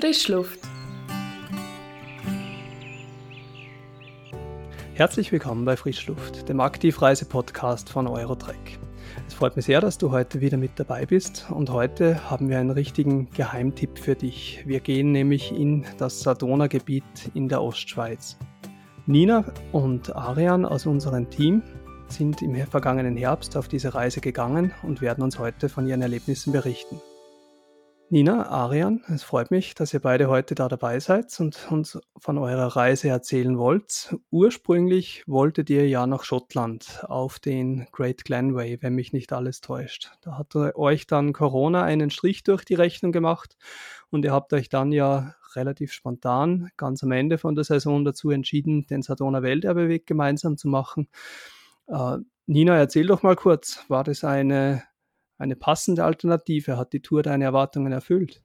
Frischluft. Herzlich willkommen bei Frischluft, dem Aktivreise-Podcast von Eurotrek. Es freut mich sehr, dass du heute wieder mit dabei bist und heute haben wir einen richtigen Geheimtipp für dich. Wir gehen nämlich in das Sardona-Gebiet in der Ostschweiz. Nina und Arian aus unserem Team sind im vergangenen Herbst auf diese Reise gegangen und werden uns heute von ihren Erlebnissen berichten. Nina, Arian, es freut mich, dass ihr beide heute da dabei seid und uns von eurer Reise erzählen wollt. Ursprünglich wolltet ihr ja nach Schottland auf den Great Glenway, wenn mich nicht alles täuscht. Da hat euch dann Corona einen Strich durch die Rechnung gemacht und ihr habt euch dann ja relativ spontan ganz am Ende von der Saison dazu entschieden, den Sardona Welterbeweg gemeinsam zu machen. Äh, Nina, erzähl doch mal kurz, war das eine eine passende Alternative? Hat die Tour deine Erwartungen erfüllt?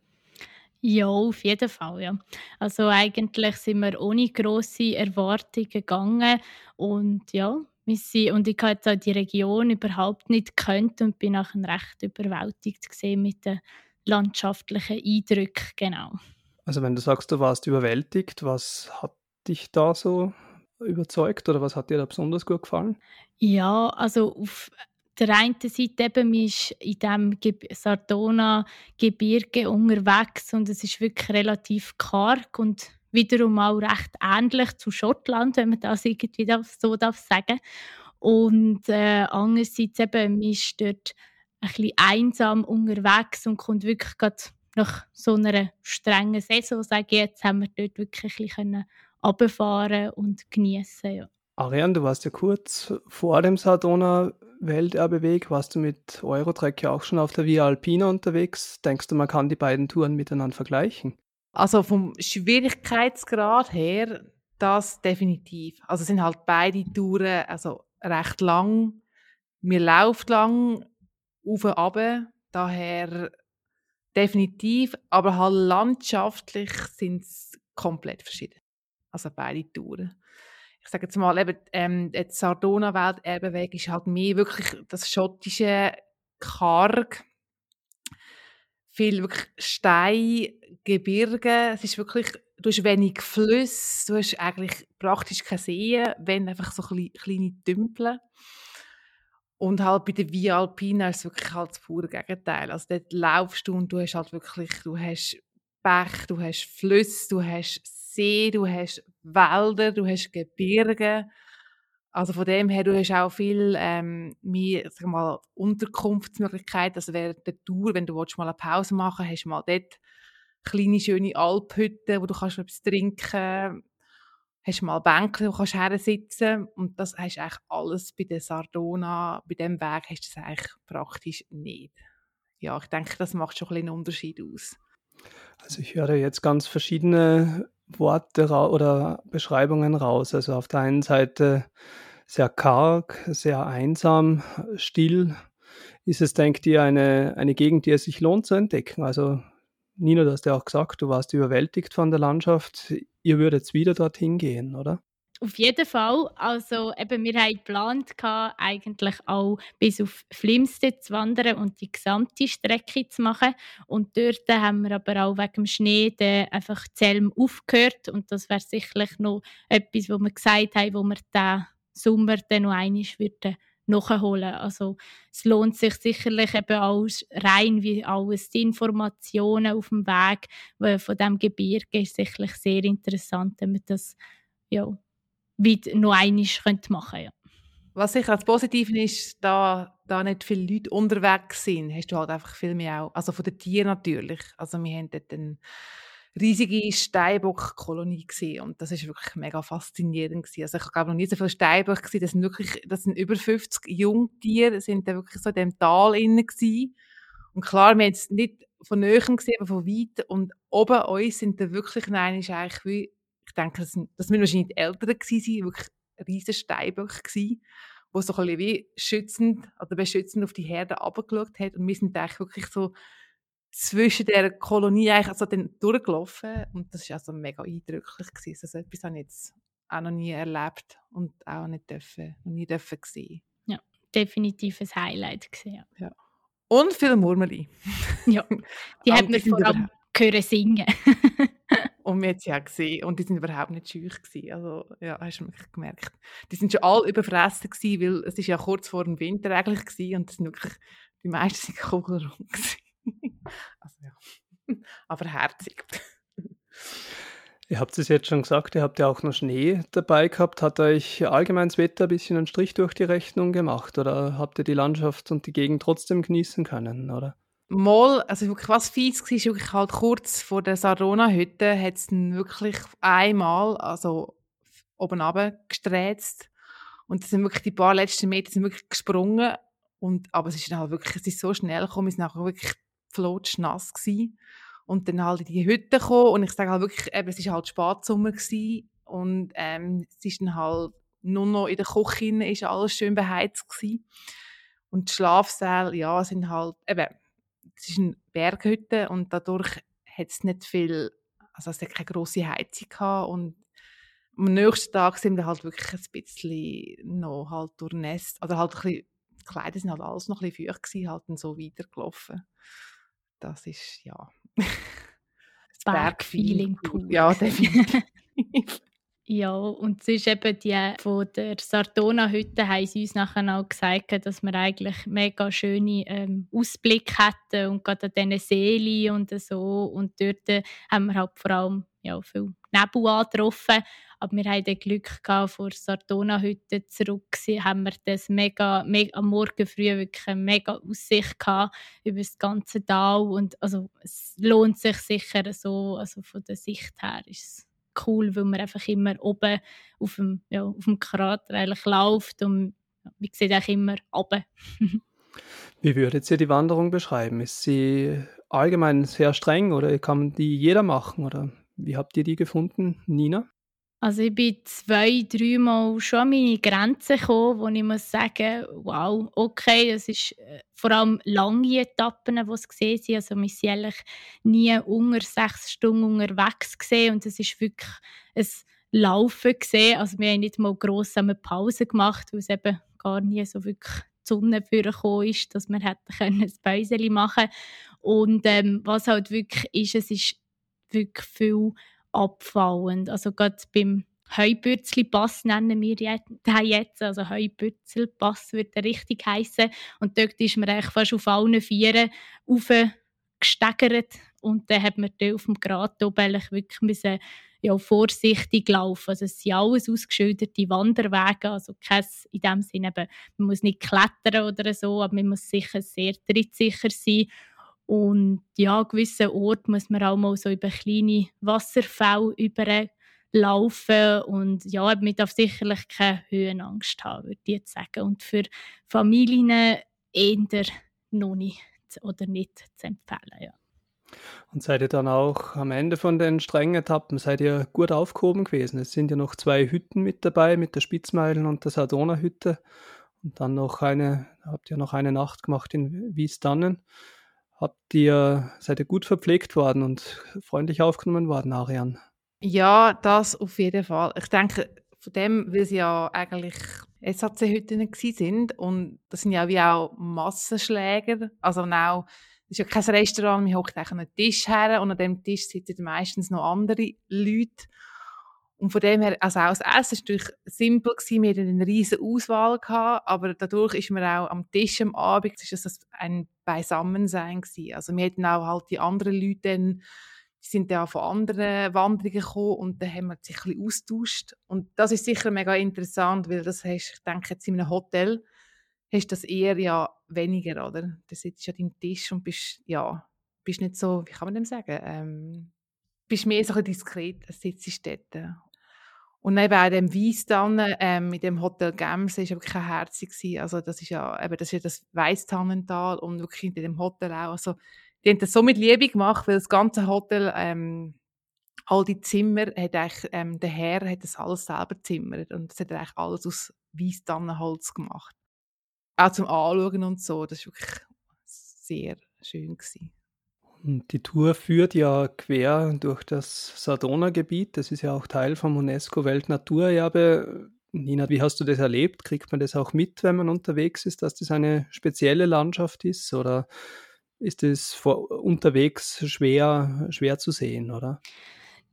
Ja, auf jeden Fall, ja. Also eigentlich sind wir ohne grosse Erwartungen gegangen und ja, wir sind, und ich hatte die Region überhaupt nicht gekannt und bin nachher recht überwältigt gesehen mit den landschaftlichen Eindrücken, genau. Also wenn du sagst, du warst überwältigt, was hat dich da so überzeugt oder was hat dir da besonders gut gefallen? Ja, also auf der einen Seite eben, man ist in diesem Sardona-Gebirge unterwegs und es ist wirklich relativ karg und wiederum auch recht ähnlich zu Schottland, wenn man das irgendwie so darf sagen Und äh, andererseits eben, man ist dort ein bisschen einsam unterwegs und kommt wirklich gerade nach so einer strengen Saison, sage ich jetzt, haben wir dort wirklich ein bisschen runterfahren und genießen. Ja. Ariane, du warst ja kurz vor dem Sardona Welterbeweg warst du mit Eurotrack ja auch schon auf der Via Alpina unterwegs. Denkst du, man kann die beiden Touren miteinander vergleichen? Also vom Schwierigkeitsgrad her, das definitiv. Also sind halt beide Touren also recht lang. Mir läuft lang auf und ab, daher definitiv, aber halt landschaftlich sind es komplett verschieden. Also beide Touren ich sage jetzt mal, eben, ähm, die Sardona-Welterbeweg ist halt mehr wirklich das schottische Karg. Viel wirklich Stein, Gebirge. Es ist wirklich, du hast wenig Flüsse, du hast eigentlich praktisch keine Seen, wenn einfach so kleine, kleine Tümpel. Und halt bei der Via Alpina ist es wirklich halt das pure Gegenteil. Also dort laufst du und du hast halt wirklich, du hast Bach, du hast Flüsse, du hast See, du hast Wälder, du hast Gebirge. Also von dem her, du hast auch viel ähm, mehr, sag mal, Unterkunftsmöglichkeiten. Also während der Tour, wenn du willst, mal eine Pause machen willst, hast du mal dort kleine, schöne Alphütten, wo du kannst etwas trinken hast mal Bänke, wo du kannst sitzen und das hast du eigentlich alles bei der Sardona, bei dem Weg hast du das eigentlich praktisch nicht. Ja, ich denke, das macht schon ein einen Unterschied aus. Also ich höre jetzt ganz verschiedene Worte oder Beschreibungen raus. Also auf der einen Seite sehr karg, sehr einsam, still. Ist es, denkt ihr, eine, eine Gegend, die es sich lohnt zu entdecken? Also Nina, du hast ja auch gesagt, du warst überwältigt von der Landschaft. Ihr würdet wieder dorthin gehen, oder? Auf jeden Fall. Also eben, wir haben geplant, eigentlich auch bis auf Flimstead zu wandern und die gesamte Strecke zu machen. Und dort haben wir aber auch wegen dem Schnee einfach Zelm aufgehört. Und das wäre sicherlich noch etwas, wo wir gesagt haben, wo wir den Sommer dann noch einmal würden nachholen. Also es lohnt sich sicherlich eben auch rein wie alles die Informationen auf dem Weg von dem Gebirge ist sicherlich sehr interessant, wenn man das ja, wie noch einmal machen könnte. Ja. Was sicher als Positiv ist, da, da nicht viele Leute unterwegs sind, hast du halt einfach viel mehr auch, also von den Tieren natürlich. Also wir haben dort eine riesige Steinbock-Kolonie gesehen und das ist wirklich mega faszinierend gewesen. Also ich habe noch nie so viele Steinböcke gesehen, das sind wirklich, das sind über 50 Jungtiere, sind da wirklich so in dem Tal innen gewesen. Und klar, wir haben es nicht von näherem gesehen, aber von weit und oben uns sind da wirklich, nein, ist eigentlich wie denke, das, das müssen wahrscheinlich die Eltern gewesen sein, wirklich riesige Steinböcke gewesen, wo so ein bisschen wie schützend oder beschützend auf die Herde abgeschaut hat. Und wir sind eigentlich wirklich so zwischen der Kolonie eigentlich also dann durchgelaufen und das war also mega eindrücklich gewesen. Also etwas habe ich jetzt auch noch nie erlebt und auch nicht dürfen, noch nie dürfen sehen. Ja, definitiv ein Highlight gesehen. Ja. Und viel Murmeli. Ja, die hat man vor allem hören singen. und wir haben sie auch gesehen und die sind überhaupt nicht schüch gewesen. Also ja, hast du wirklich gemerkt. Die sind schon alle überfressen gewesen, weil es ist ja kurz vor dem Winter eigentlich gewesen und das sind wirklich, die meisten sind kugelrund also ja, aber herzig. Ihr habt es jetzt schon gesagt, ihr habt ja auch noch Schnee dabei gehabt. Hat euch allgemein das Wetter ein bisschen einen Strich durch die Rechnung gemacht oder habt ihr die Landschaft und die Gegend trotzdem genießen können, oder? Mal, also wirklich was fies war, ist wirklich halt kurz vor der Sardona-Hütte hat es wirklich einmal, also oben runter gesträzt und es sind wirklich die paar letzten Meter sind wirklich gesprungen. Und, aber es ist dann halt wirklich, es ist so schnell gekommen, es ist nachher wirklich flotschnass gewesen. Und dann halt in die Hütte gekommen und ich sage halt wirklich, eben, es war halt Spatsommer gewesen. Und ähm, es ist dann halt nur noch in der Küche ist alles schön beheizt gewesen. und die Schlafsäle, ja, sind halt, eben, es ist eine Berghütte und dadurch hat es nicht viel, also es hat keine grosse Heizung gehabt und am nächsten Tag sind wir halt wirklich ein bisschen noch halt durchnässt, oder halt ein bisschen, die Kleider sind halt alles noch ein bisschen feucht gewesen, halt dann so weitergelaufen. Das ist, ja, das Bergfeeling pur. Ja, definitiv. Ja, und es ist eben die von der Sardona-Hütte haben sie uns nachher auch gesagt, dass wir eigentlich mega schöne ähm, Ausblick hätten und gerade an diesen Seelen und so. Und dort äh, haben wir halt vor allem ja, viel Nebel angetroffen. Aber wir hatten Glück gehabt, vor Sardona-Hütte zurück haben wir das mega, mega, am Morgen früh wirklich eine mega Aussicht gehabt über das ganze Tal. Und also, es lohnt sich sicher so, also von der Sicht her ist es cool, weil man einfach immer oben auf dem, ja, auf dem Krater eigentlich läuft und man sieht auch immer oben. Wie würdet ihr die Wanderung beschreiben? Ist sie allgemein sehr streng oder kann die jeder machen? Oder wie habt ihr die gefunden, Nina? Also ich bin zwei, dreimal schon an meine Grenzen gekommen, wo ich muss sagen, wow, okay, es ist äh, vor allem lange Etappen, die es gesehen sind. Also wir sind eigentlich nie unter sechs Stunden unterwegs gesehen und es ist wirklich ein Laufen gesehen. Also wir haben nicht mal gross Pause gemacht, weil es eben gar nie so wirklich die Sonne vorgekommen ist, dass wir hätten können ein Päuschen machen Und ähm, was halt wirklich ist, es ist wirklich viel abfallend. Also gerade beim Heubürzli-Pass nennen wir den jetzt, also Heubürzel-Pass würde er richtig heißen. Und dort ist man eigentlich fast auf allen Vieren aufgesteigert und dann hat man dort auf dem Grat oben wirklich müssen, ja, vorsichtig laufen. Also es sind alles ausgeschilderte Wanderwege, also kein, in dem Sinne eben, man muss nicht klettern oder so, aber man muss sicher sehr trittsicher sein und ja, an gewissen Orten muss man auch mal so über kleine Wasserfälle überlaufen. Und ja, man darf sicherlich keine Höhenangst haben, würde ich jetzt sagen. Und für Familien eher noch nicht oder nicht zu empfehlen. Ja. Und seid ihr dann auch am Ende von den strengen Etappen, seid ihr gut aufgehoben gewesen? Es sind ja noch zwei Hütten mit dabei, mit der Spitzmeilen und der Sardona-Hütte. Und dann noch eine, habt ihr noch eine Nacht gemacht in Wiesdannen. Habt ihr, seid ihr gut verpflegt worden und freundlich aufgenommen worden, Arian? Ja, das auf jeden Fall. Ich denke, von dem, weil sie ja eigentlich SAC-Hütten sind und das sind ja wie auch Massenschläger, also auch es ist ja kein Restaurant, man hockt an einen Tisch her und an dem Tisch sitzen meistens noch andere Leute und von dem her, also auch das Essen war natürlich simpel, gewesen. wir hatten eine riesige Auswahl, gehabt, aber dadurch ist man auch am Tisch am Abend, ist das ein Beisammensein gewesen. Also wir hatten auch halt die anderen Leute dann, die sind dann von anderen Wanderungen gekommen und dann haben wir sich ein bisschen austauscht. Und das ist sicher mega interessant, weil das hast, ich denke jetzt in einem Hotel, hast das eher ja weniger, oder? Da sitzt du an deinem Tisch und bist, ja, bist nicht so, wie kann man dem sagen, ähm, bist mehr so ein diskret, sitzt dort. Und eben auch dem Weiss dann, ähm, mit dem Hotel Gems, ist wirklich kein herzig Also das ist ja, eben, das ist ja das Weisstannental und wirklich in dem Hotel auch. Also, die haben das so mit Liebe gemacht, weil das ganze Hotel, ähm, all die Zimmer, hat eigentlich, ähm, der Herr hat das alles selber zimmert und das hat eigentlich alles aus Weisstannenholz gemacht. Auch zum Anschauen und so, das war wirklich sehr schön gewesen. Die Tour führt ja quer durch das Sardona-Gebiet. Das ist ja auch Teil vom UNESCO-Weltnaturerbe. Nina, wie hast du das erlebt? Kriegt man das auch mit, wenn man unterwegs ist, dass das eine spezielle Landschaft ist? Oder ist es unterwegs schwer, schwer zu sehen, oder?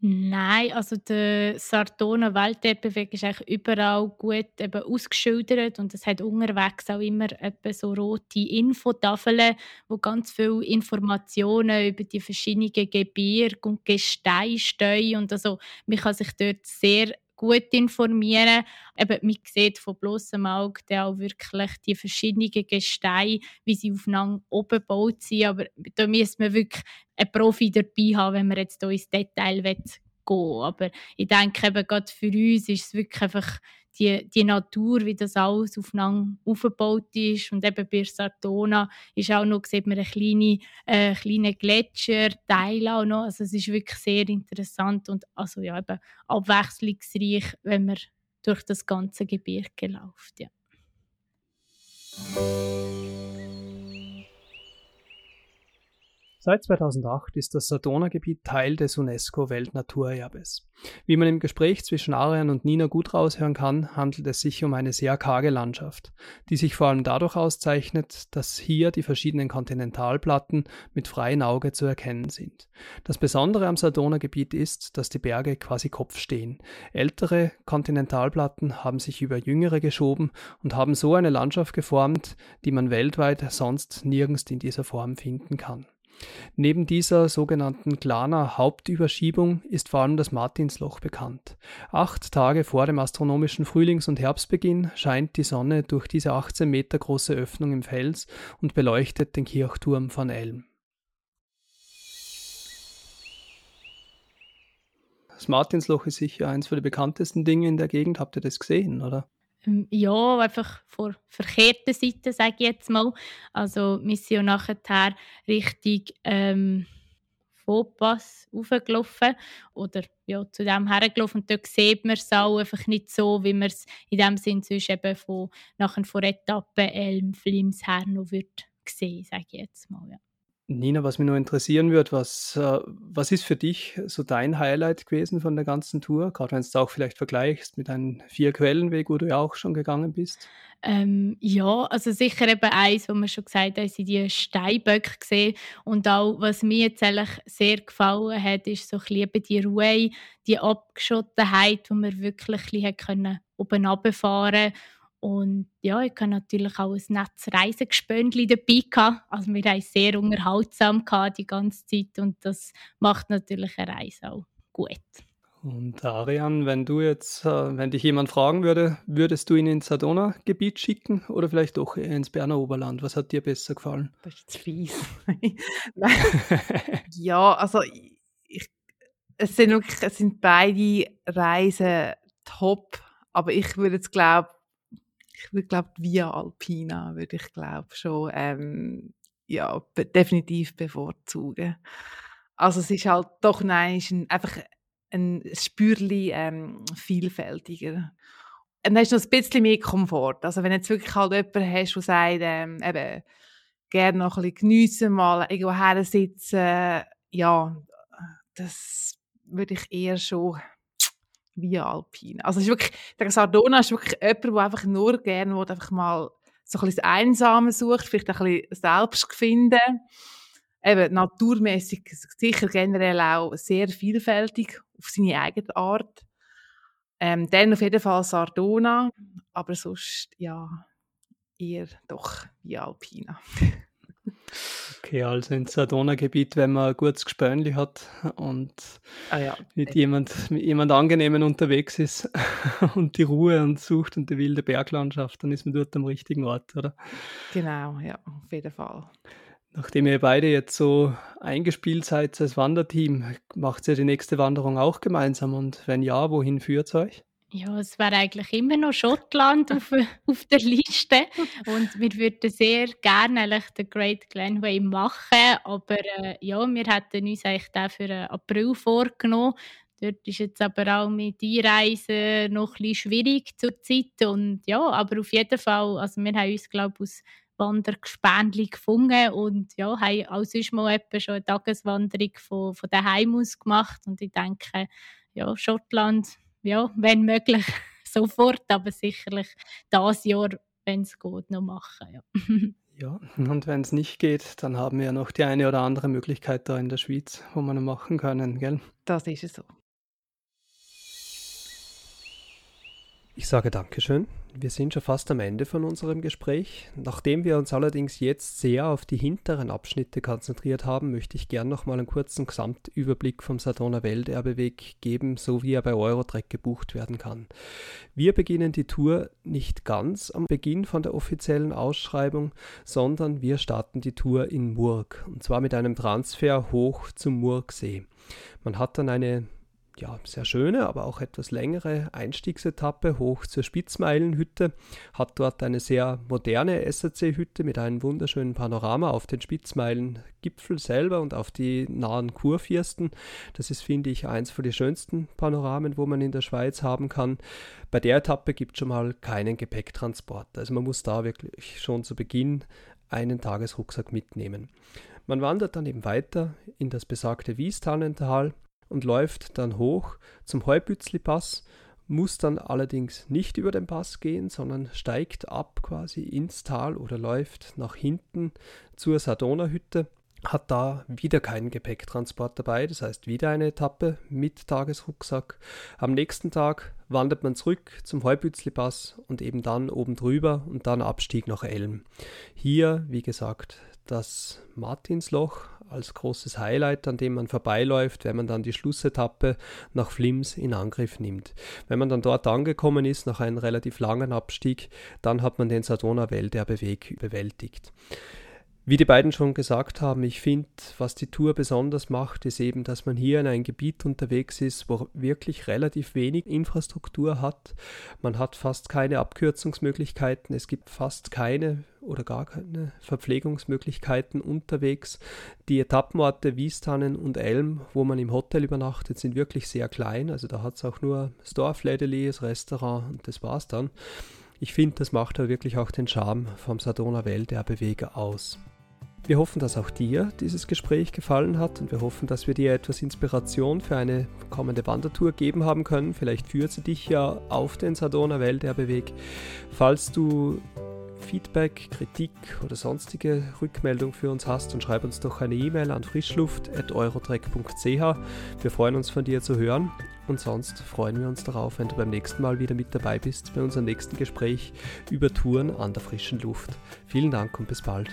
Nein, also der Sartona Weltteppich ist eigentlich überall gut eben ausgeschildert und es hat unterwegs auch immer so rote Infotafeln, wo ganz viele Informationen über die verschiedenen Gebirge und Gesteine stehen. Und also man kann sich dort sehr gut informieren. Eben, man sieht von bloßem Auge auch wirklich die verschiedenen Gesteine, wie sie aufeinander oben gebaut sind. Aber da müsste man wirklich einen Profi dabei haben, wenn man jetzt hier ins Detail gehen will. Aber ich denke, eben, gerade für uns ist es wirklich einfach die, die Natur, wie das alles aufeinander aufgebaut ist. Und eben bei Sartona ist auch noch, sieht man einen kleinen, äh, kleinen Gletscherteil auch noch. Also es ist wirklich sehr interessant und also ja, eben abwechslungsreich, wenn man durch das ganze Gebirge läuft. Ja. Seit 2008 ist das Sardona-Gebiet Teil des UNESCO-Weltnaturerbes. Wie man im Gespräch zwischen Arian und Nina gut raushören kann, handelt es sich um eine sehr karge Landschaft, die sich vor allem dadurch auszeichnet, dass hier die verschiedenen Kontinentalplatten mit freiem Auge zu erkennen sind. Das Besondere am Sardona-Gebiet ist, dass die Berge quasi Kopf stehen. Ältere Kontinentalplatten haben sich über jüngere geschoben und haben so eine Landschaft geformt, die man weltweit sonst nirgends in dieser Form finden kann. Neben dieser sogenannten Glaner Hauptüberschiebung ist vor allem das Martinsloch bekannt. Acht Tage vor dem astronomischen Frühlings- und Herbstbeginn scheint die Sonne durch diese 18 Meter große Öffnung im Fels und beleuchtet den Kirchturm von Elm. Das Martinsloch ist sicher eines der bekanntesten Dinge in der Gegend. Habt ihr das gesehen, oder? Ähm, ja, einfach vor verkehrten Seite, sage ich jetzt mal. Also wir sind ja nachher Richtung ähm, Fauxpass raufgelaufen oder ja, zu dem hergelaufen und dort sieht man es auch einfach nicht so, wie man es in dem Sinn sonst eben von, nachher von Etappe Elm, Flims her noch wird sehen, sage ich jetzt mal. Ja. Nina, was mich nur interessieren wird, was, äh, was ist für dich so dein Highlight gewesen von der ganzen Tour? Gerade wenn du es auch vielleicht vergleichst mit einem Vier-Quellenweg, wo du ja auch schon gegangen bist. Ähm, ja, also sicher eben eins, wo man schon gesagt hat, sind die Steinböcke gesehen. Und auch, was mir jetzt eigentlich sehr gefallen hat, ist so ein die Ruhe, die Abgeschottenheit, wo man wirklich ein bisschen oben runterfahren und ja, ich hatte natürlich auch ein nettes Reisegespöndli dabei. Gehabt. Also wir haben sehr unterhaltsam gehabt die ganze Zeit und das macht natürlich eine Reise auch gut. Und Arian, wenn du jetzt, äh, wenn dich jemand fragen würde, würdest du ihn ins Sadona-Gebiet schicken oder vielleicht doch ins Berner Oberland? Was hat dir besser gefallen? Das ist fies. ja, also ich, es, sind wirklich, es sind beide Reisen top, aber ich würde jetzt glaube ich würde glaube Via Alpina würde ich glaube schon ähm, ja be definitiv bevorzugen. Also es ist halt doch nein, ein, einfach ein Spürli ähm, vielfältiger. Und dann hast du noch ein bisschen mehr Komfort. Also wenn jetzt wirklich halt jemanden hast, der sagt, ähm, eben, gerne noch ein bisschen geniessen, mal irgendwo her sitzen, ja, das würde ich eher schon Via Alpine. Also ist wirklich, der Sardona ist wirklich jemand, der einfach nur gerne will, einfach mal so ein bisschen Einsame sucht, vielleicht ein bisschen selbst finden. Eben naturmäßig sicher generell auch sehr vielfältig auf seine eigene Art. Ähm, dann auf jeden Fall Sardona, aber sonst ja eher doch Via Alpina. Okay, also ins Sardona-Gebiet, wenn man ein gutes Gespönli hat und ah ja. mit, jemand, mit jemand Angenehmen unterwegs ist und die Ruhe und sucht und die wilde Berglandschaft, dann ist man dort am richtigen Ort, oder? Genau, ja, auf jeden Fall. Nachdem ihr beide jetzt so eingespielt seid als Wanderteam, macht ihr die nächste Wanderung auch gemeinsam und wenn ja, wohin führt es euch? Ja, es wäre eigentlich immer noch Schottland auf, auf der Liste. Und wir würden sehr gerne den Great Glenway machen, aber äh, ja, wir hätten uns eigentlich den für April vorgenommen. Dort ist jetzt aber auch mit Einreisen noch ein bisschen schwierig zur Zeit und ja, aber auf jeden Fall, also wir haben uns glaube ich aus Wandergespendli gefunden. Und ja, haben auch sonst mal schon eine Tageswanderung von, von daheim aus gemacht. Und ich denke, ja, Schottland ja, wenn möglich sofort, aber sicherlich das Jahr, wenn es geht, noch machen. Ja. Ja, und wenn es nicht geht, dann haben wir ja noch die eine oder andere Möglichkeit da in der Schweiz, wo wir noch machen können, gell? Das ist es so. Ich sage Dankeschön. Wir sind schon fast am Ende von unserem Gespräch. Nachdem wir uns allerdings jetzt sehr auf die hinteren Abschnitte konzentriert haben, möchte ich gern noch mal einen kurzen Gesamtüberblick vom Sadona Welterbeweg geben, so wie er bei Eurotrek gebucht werden kann. Wir beginnen die Tour nicht ganz am Beginn von der offiziellen Ausschreibung, sondern wir starten die Tour in Murg und zwar mit einem Transfer hoch zum Murgsee. Man hat dann eine ja, sehr schöne, aber auch etwas längere Einstiegsetappe hoch zur Spitzmeilenhütte, hat dort eine sehr moderne SAC-Hütte mit einem wunderschönen Panorama auf den Spitzmeilengipfel selber und auf die nahen Kurfürsten. Das ist, finde ich, eins von den schönsten Panoramen, wo man in der Schweiz haben kann. Bei der Etappe gibt es schon mal keinen Gepäcktransport. Also man muss da wirklich schon zu Beginn einen Tagesrucksack mitnehmen. Man wandert dann eben weiter in das besagte Wiestannental und läuft dann hoch zum Heubützli-Pass, muss dann allerdings nicht über den Pass gehen, sondern steigt ab quasi ins Tal oder läuft nach hinten zur Sardona-Hütte hat da wieder keinen Gepäcktransport dabei, das heißt wieder eine Etappe mit Tagesrucksack. Am nächsten Tag wandert man zurück zum Heubützli-Pass und eben dann oben drüber und dann Abstieg nach Elm. Hier, wie gesagt, das Martinsloch als großes Highlight, an dem man vorbeiläuft, wenn man dann die Schlussetappe nach Flims in Angriff nimmt. Wenn man dann dort angekommen ist, nach einem relativ langen Abstieg, dann hat man den Sadona Weg bewältigt. Wie die beiden schon gesagt haben, ich finde, was die Tour besonders macht, ist eben, dass man hier in ein Gebiet unterwegs ist, wo wirklich relativ wenig Infrastruktur hat. Man hat fast keine Abkürzungsmöglichkeiten, es gibt fast keine oder gar keine Verpflegungsmöglichkeiten unterwegs. Die Etappenorte Wiestannen und Elm, wo man im Hotel übernachtet, sind wirklich sehr klein. Also da hat es auch nur das Dorflädeli, das Restaurant und das war's dann. Ich finde, das macht da wirklich auch den Charme vom Sadona Welt aus. Wir hoffen, dass auch dir dieses Gespräch gefallen hat und wir hoffen, dass wir dir etwas Inspiration für eine kommende Wandertour geben haben können. Vielleicht führt sie dich ja auf den Sadona Welterbeweg. Falls du Feedback, Kritik oder sonstige Rückmeldung für uns hast, dann schreib uns doch eine E-Mail an frischluft.eurotrek.ch. Wir freuen uns von dir zu hören und sonst freuen wir uns darauf, wenn du beim nächsten Mal wieder mit dabei bist bei unserem nächsten Gespräch über Touren an der frischen Luft. Vielen Dank und bis bald.